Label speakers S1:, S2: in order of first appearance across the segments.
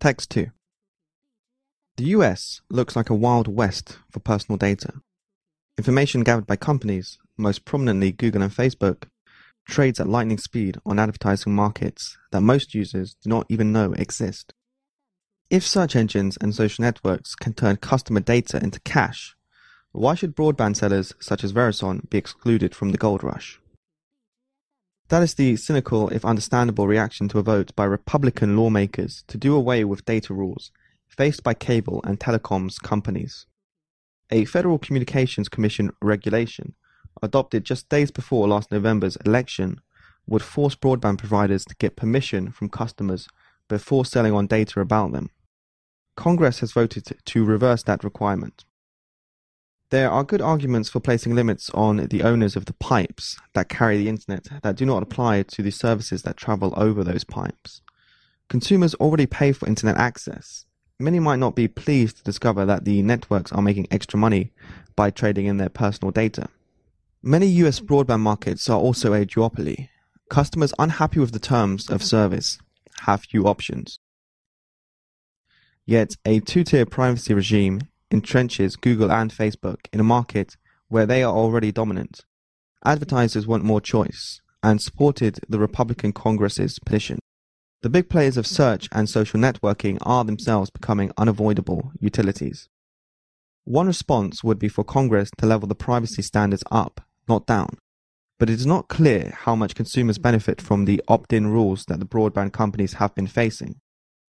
S1: Text 2. The US looks like a wild west for personal data. Information gathered by companies, most prominently Google and Facebook, trades at lightning speed on advertising markets that most users do not even know exist. If search engines and social networks can turn customer data into cash, why should broadband sellers such as Verizon be excluded from the gold rush? That is the cynical, if understandable, reaction to a vote by Republican lawmakers to do away with data rules faced by cable and telecoms companies. A Federal Communications Commission regulation, adopted just days before last November's election, would force broadband providers to get permission from customers before selling on data about them. Congress has voted to reverse that requirement. There are good arguments for placing limits on the owners of the pipes that carry the internet that do not apply to the services that travel over those pipes. Consumers already pay for internet access. Many might not be pleased to discover that the networks are making extra money by trading in their personal data. Many US broadband markets are also a duopoly. Customers unhappy with the terms of service have few options. Yet a two-tier privacy regime entrenches Google and Facebook in a market where they are already dominant. Advertisers want more choice and supported the Republican Congress's petition. The big players of search and social networking are themselves becoming unavoidable utilities. One response would be for Congress to level the privacy standards up, not down. But it is not clear how much consumers benefit from the opt in rules that the broadband companies have been facing.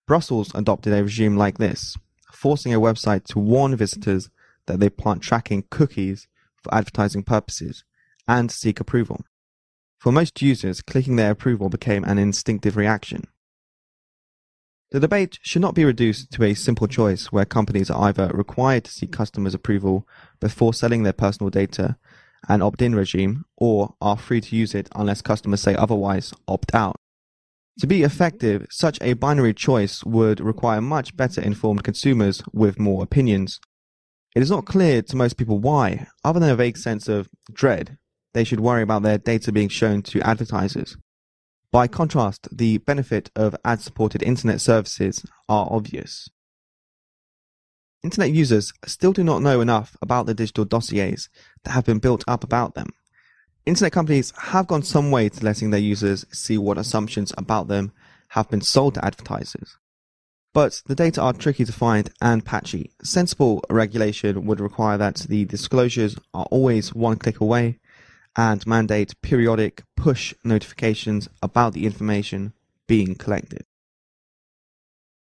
S1: Brussels adopted a regime like this, forcing a website to warn visitors that they plant tracking cookies for advertising purposes and seek approval. For most users, clicking their approval became an instinctive reaction. The debate should not be reduced to a simple choice where companies are either required to seek customers' approval before selling their personal data, an opt in regime, or are free to use it unless customers say otherwise, opt out. To be effective, such a binary choice would require much better informed consumers with more opinions. It is not clear to most people why, other than a vague sense of dread, they should worry about their data being shown to advertisers. By contrast, the benefit of ad supported internet services are obvious. Internet users still do not know enough about the digital dossiers that have been built up about them. Internet companies have gone some way to letting their users see what assumptions about them have been sold to advertisers. But the data are tricky to find and patchy. Sensible regulation would require that the disclosures are always one click away and mandate periodic push notifications about the information being collected.